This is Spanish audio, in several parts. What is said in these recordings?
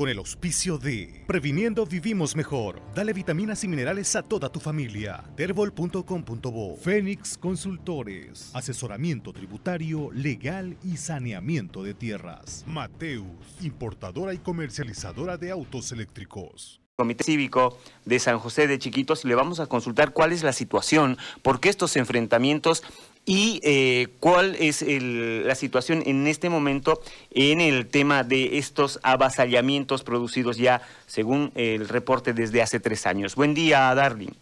con el auspicio de Previniendo Vivimos Mejor. Dale vitaminas y minerales a toda tu familia. Terbol.com.bo Fénix Consultores. Asesoramiento tributario, legal y saneamiento de tierras. Mateus, importadora y comercializadora de autos eléctricos. Comité Cívico de San José de Chiquitos le vamos a consultar cuál es la situación, por qué estos enfrentamientos y eh, cuál es la situación en este momento en el tema de estos avasallamientos producidos ya, según el reporte, desde hace tres años. Buen día, Darling.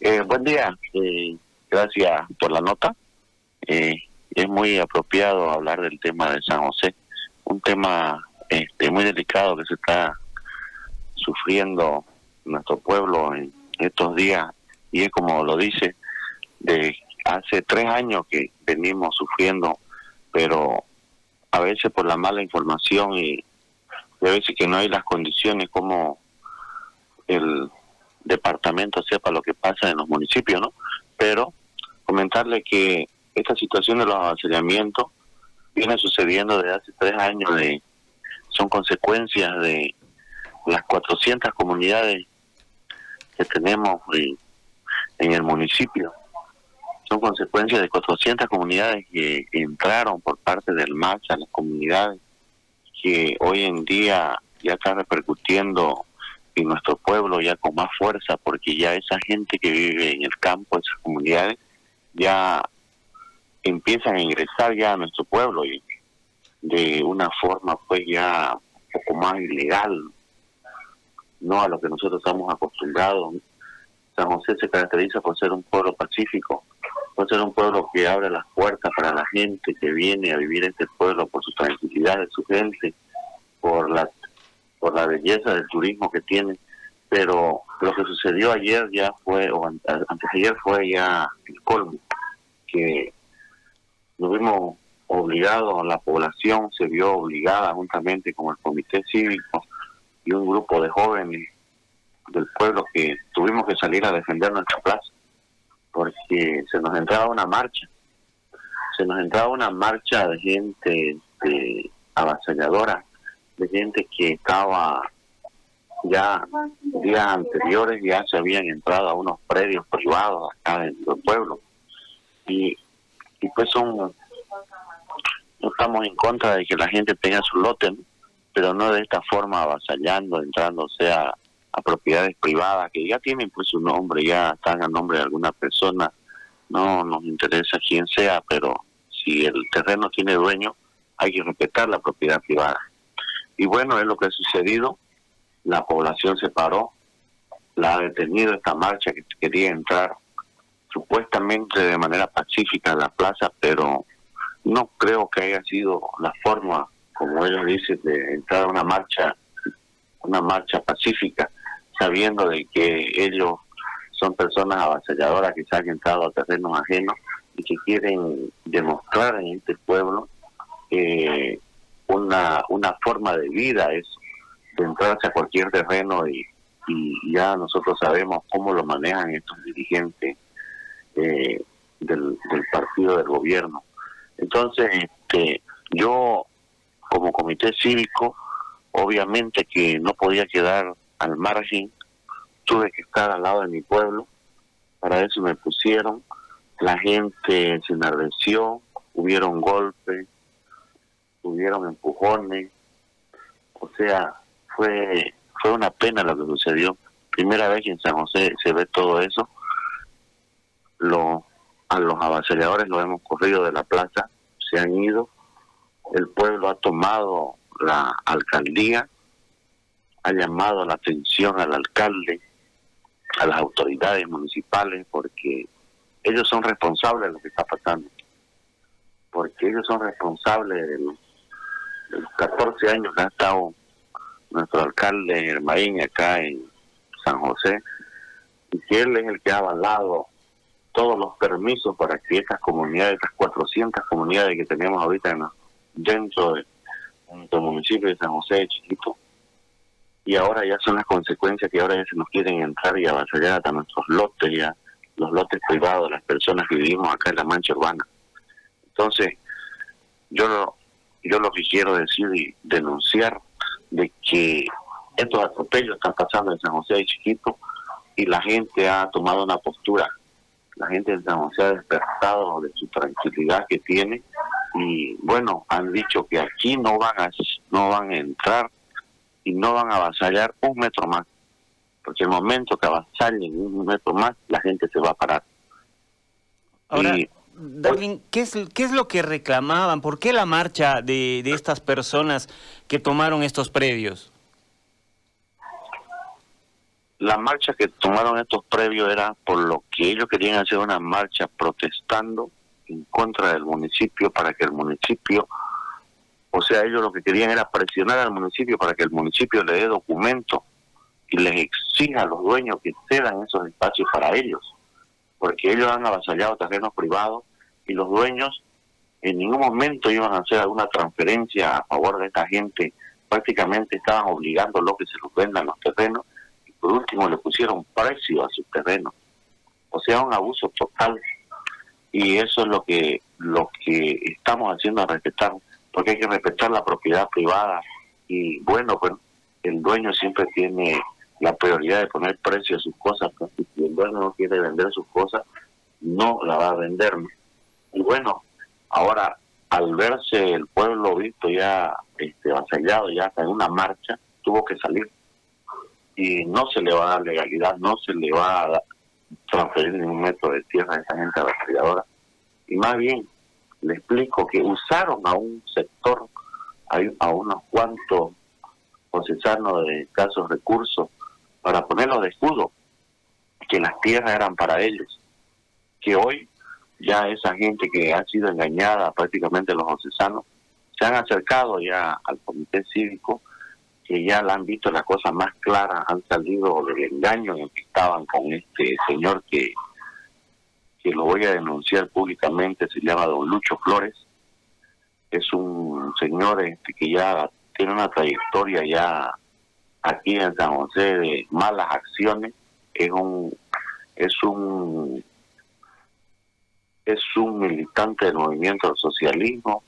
Eh, buen día, eh, gracias por la nota. es muy apropiado hablar del tema de San José, un tema este, muy delicado que se está sufriendo nuestro pueblo en estos días y es como lo dice, de hace tres años que venimos sufriendo, pero a veces por la mala información y, a veces que no hay las condiciones como el departamento sepa lo que pasa en los municipios, ¿no? Pero comentarle que esta situación de los avasallamientos viene sucediendo desde hace tres años, de son consecuencias de las 400 comunidades que tenemos en, el municipio. Son consecuencias de 400 comunidades que entraron por parte del MAX a las comunidades, que hoy en día ya está repercutiendo en nuestro pueblo ya con más fuerza, porque ya esa gente que vive en el campo, esas comunidades, ya empiezan a ingresar ya a nuestro pueblo y de una forma pues ya poco más ilegal, no a lo que nosotros estamos acostumbrados. San José se caracteriza por ser un pueblo pacífico, por ser un pueblo que abre las puertas para la gente que viene a vivir en este pueblo, por su tranquilidad de su gente, por la, por la belleza del turismo que tiene. Pero lo que sucedió ayer ya fue, o antes de ayer fue ya el colmo, que nos vimos obligados, la población se vio obligada juntamente con el comité cívico y un grupo de jóvenes del pueblo que tuvimos que salir a defender nuestra plaza porque se nos entraba una marcha, se nos entraba una marcha de gente de avasalladora, de gente que estaba ya días anteriores ya se habían entrado a unos predios privados acá dentro del pueblo. Y, y pues son no estamos en contra de que la gente tenga su lote pero no de esta forma avasallando, entrándose a, a propiedades privadas que ya tienen pues su nombre, ya están a nombre de alguna persona, no nos interesa quién sea, pero si el terreno tiene dueño, hay que respetar la propiedad privada. Y bueno, es lo que ha sucedido, la población se paró, la ha detenido esta marcha que quería entrar supuestamente de manera pacífica a la plaza, pero no creo que haya sido la forma como ellos dicen, de entrar a una marcha, una marcha pacífica, sabiendo de que ellos son personas avasalladoras que se han entrado a terrenos ajenos y que quieren demostrar en este pueblo eh, una, una forma de vida es de entrarse a cualquier terreno y, y ya nosotros sabemos cómo lo manejan estos dirigentes eh, del, del partido del gobierno. Entonces, este, yo como comité cívico, obviamente que no podía quedar al margen, tuve que estar al lado de mi pueblo, para eso me pusieron, la gente se enardeció, hubieron golpes, hubieron empujones, o sea, fue, fue una pena lo que sucedió. Primera vez que en San José se ve todo eso, lo, a los avasalladores los hemos corrido de la plaza, se han ido, el pueblo ha tomado la alcaldía, ha llamado la atención al alcalde, a las autoridades municipales, porque ellos son responsables de lo que está pasando, porque ellos son responsables de los, 14 años que ha estado nuestro alcalde Germaín acá en San José, y que él es el que ha avalado todos los permisos para que estas comunidades, estas 400 comunidades que tenemos ahorita en dentro de nuestro municipio de San José de Chiquito. Y ahora ya son las consecuencias que ahora ya se nos quieren entrar y avasallar hasta nuestros lotes, ya los lotes privados las personas que vivimos acá en la mancha urbana. Entonces, yo lo, yo lo que quiero decir y denunciar de que estos atropellos están pasando en San José de Chiquito y la gente ha tomado una postura. La gente de San José ha despertado de su tranquilidad que tiene y bueno, han dicho que aquí no van a, no van a entrar y no van a avasallar un metro más, porque el momento que avasallen un metro más, la gente se va a parar. Ahora, Darwin, ¿qué es, ¿qué es lo que reclamaban? ¿Por qué la marcha de, de estas personas que tomaron estos predios? La marcha que tomaron estos previos era por lo que ellos querían hacer una marcha protestando en contra del municipio para que el municipio, o sea, ellos lo que querían era presionar al municipio para que el municipio le dé documento y les exija a los dueños que cedan esos espacios para ellos, porque ellos han avasallado terrenos privados y los dueños en ningún momento iban a hacer alguna transferencia a favor de esta gente, prácticamente estaban obligando que se los vendan los terrenos y por último le pusieron precio a sus terrenos. O sea, un abuso total. Y eso es lo que lo que estamos haciendo a respetar porque hay que respetar la propiedad privada. Y bueno pues el dueño siempre tiene la prioridad de poner precio a sus cosas pues, si el dueño no quiere vender sus cosas no la va a vender y bueno ahora al verse el pueblo visto ya este avasallado ya hasta en una marcha tuvo que salir. Y no se le va a dar legalidad no se le va a transferir ningún metro de tierra a esa gente avasalladora. Y más bien, le explico que usaron a un sector, a, unos cuantos procesanos de escasos recursos para ponerlos de escudo, que las tierras eran para ellos. Que hoy ya esa gente que ha sido engañada, prácticamente los ocesanos, se han acercado ya al comité cívico que ya la han visto las cosas más claras, han salido del engaño en que estaban con este señor que, lo voy a denunciar públicamente, se llama don Lucho Flores. Es un señor este, que ya tiene una trayectoria ya aquí en San José de malas acciones. Es un es un es un militante del movimiento del socialismo,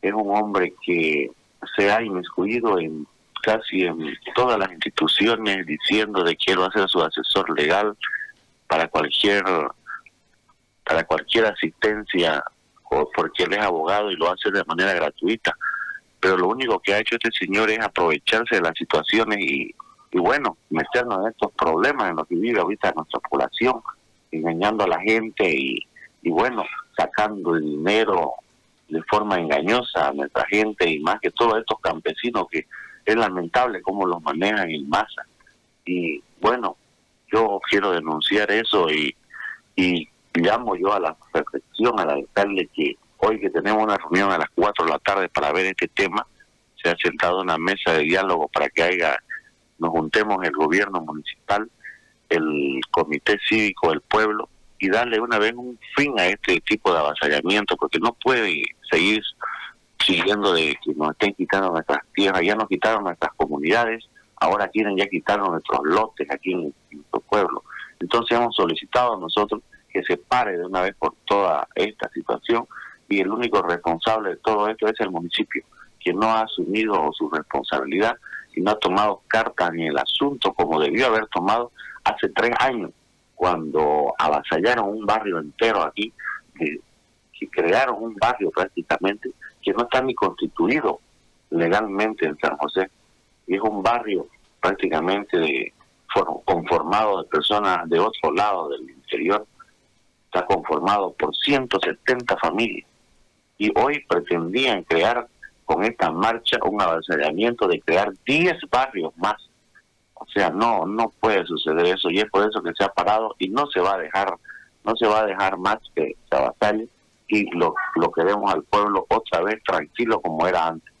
es un hombre que se ha inmiscuido en casi en todas las instituciones diciendo de quiero hacer su asesor legal para cualquier para cualquier asistencia o porque él es abogado y lo hace de manera gratuita pero lo único que ha hecho este señor es aprovecharse de las situaciones y, y bueno meternos en estos problemas en los que vive ahorita nuestra población engañando a la gente y, y bueno sacando el dinero de forma engañosa a nuestra gente y más que todos estos campesinos que es lamentable cómo los manejan en masa. Y bueno, yo quiero denunciar eso y, y llamo yo a la reflexión al alcalde que hoy que tenemos una reunión a las 4 de la tarde para ver este tema, se ha sentado en una mesa de diálogo para que haya, nos juntemos el gobierno municipal, el comité cívico del pueblo y darle una vez un fin a este tipo de avasallamiento, porque no puede seguir siguiendo de que nos estén quitando nuestras tierras, ya nos quitaron nuestras comunidades, ahora quieren ya quitarnos nuestros lotes aquí en, nuestro pueblo. Entonces hemos solicitado a nosotros que se pare de una vez por toda esta situación y el único responsable de todo esto es el municipio, que no ha asumido su responsabilidad y no ha tomado carta en el asunto como debió haber tomado hace tres años, cuando avasallaron un barrio entero aquí, que crearon un barrio prácticamente que no está ni constituido legalmente en San José. Y es un barrio prácticamente de, conformado de personas de otro lado del interior. Está conformado por 170 familias. Y hoy pretendían crear con esta marcha un avasallamiento de crear 10 barrios más. O sea, no no puede suceder eso y es por eso que se ha parado y no se va a dejar no se va a dejar más que se y lo, lo queremos al pueblo otra vez tranquilo como era antes.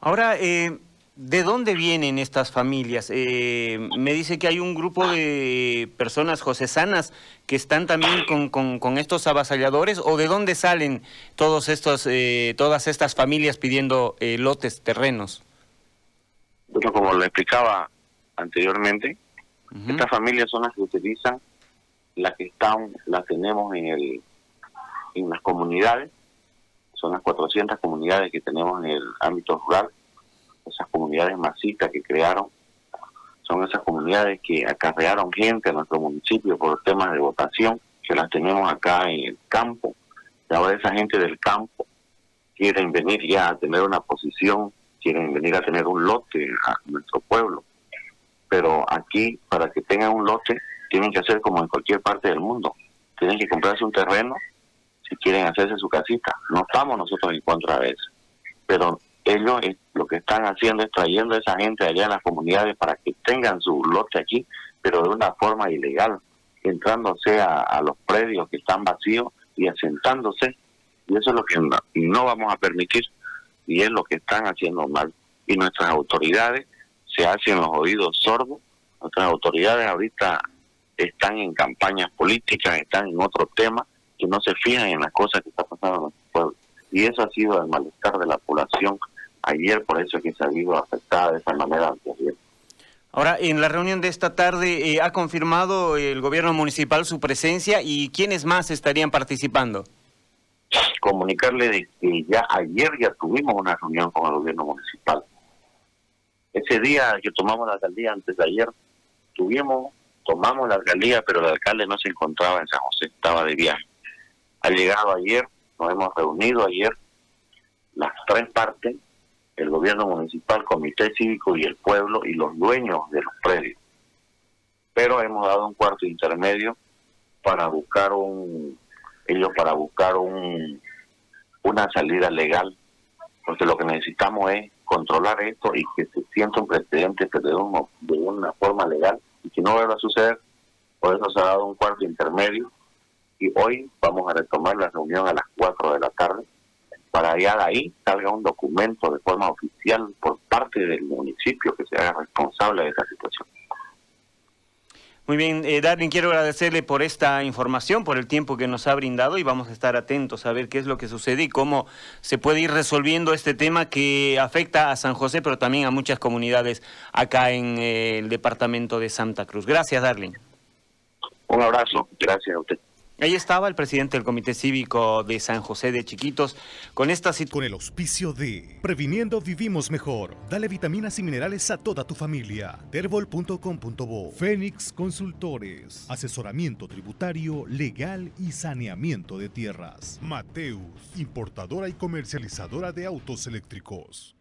Ahora, eh, ¿de dónde vienen estas familias? Eh, me dice que hay un grupo de personas josesanas que están también con, con, estos avasalladores, ¿o de dónde salen todos estos, eh, todas estas familias pidiendo lotes, terrenos? Bueno, como lo explicaba anteriormente, estas familias son las que utilizan, las que están, las tenemos en el en las comunidades, son las 400 comunidades que tenemos en el ámbito rural, esas comunidades masitas que crearon, son esas comunidades que acarrearon gente a nuestro municipio por temas de votación, que las tenemos acá en el campo. Y ahora esa gente del campo quieren venir ya a tener una posición, quieren venir a tener un lote a nuestro pueblo. Pero aquí, para que tengan un lote, tienen que hacer como en cualquier parte del mundo. Tienen que comprarse un terreno si quieren hacerse su casita. No estamos nosotros en contra de eso. Pero ellos lo que están haciendo es trayendo a esa gente allá en las comunidades para que tengan su lote aquí, pero de una forma ilegal, entrándose a, los predios que están vacíos y asentándose. Y eso es lo que no, vamos a permitir y es lo que están haciendo mal. Y nuestras autoridades se hacen los oídos sordos. Nuestras autoridades ahorita están en campañas políticas, están en otro tema, que no se fijan en las cosas que están pasando en nuestro pueblo. Y eso ha sido el malestar de la población ayer, por eso es que se ha visto afectada de esa manera Ahora, en la reunión de esta tarde, eh, ¿ha confirmado el gobierno municipal su presencia y quiénes más estarían participando? Comunicarle de que ya ayer ya tuvimos una reunión con el gobierno municipal. Ese día que tomamos la alcaldía, antes de ayer, tuvimos, tomamos la alcaldía, pero el alcalde no se encontraba en San José, estaba de viaje. Ha llegado ayer, nos hemos reunido ayer, las tres partes, el gobierno municipal, comité cívico y el pueblo y los dueños de los predios. Pero hemos dado un cuarto intermedio para buscar un, ellos para buscar un, una salida legal, porque lo que necesitamos es controlar esto y que se sienta un precedente de, de una forma legal y que no vuelva a suceder. Por eso se ha dado un cuarto intermedio y hoy vamos a retomar la reunión a las 4 de la tarde para allá de ahí salga un documento de forma oficial por parte del municipio que se haga responsable de esa situación. Muy bien, eh, Darwin, quiero agradecerle por esta información, por el tiempo que nos ha brindado y vamos a estar atentos a ver qué es lo que sucede y cómo se puede ir resolviendo este tema que afecta a San José, pero también a muchas comunidades acá en eh, el departamento de Santa Cruz. Gracias, Darling. Un abrazo, gracias a usted. Ahí estaba el presidente del Comité Cívico de San José de Chiquitos con esta Con el auspicio de Previniendo Vivimos Mejor. Dale vitaminas y minerales a toda tu familia. Terbol.com.bo Fénix Consultores. Asesoramiento tributario, legal y saneamiento de tierras. Mateus, importadora y comercializadora de autos eléctricos.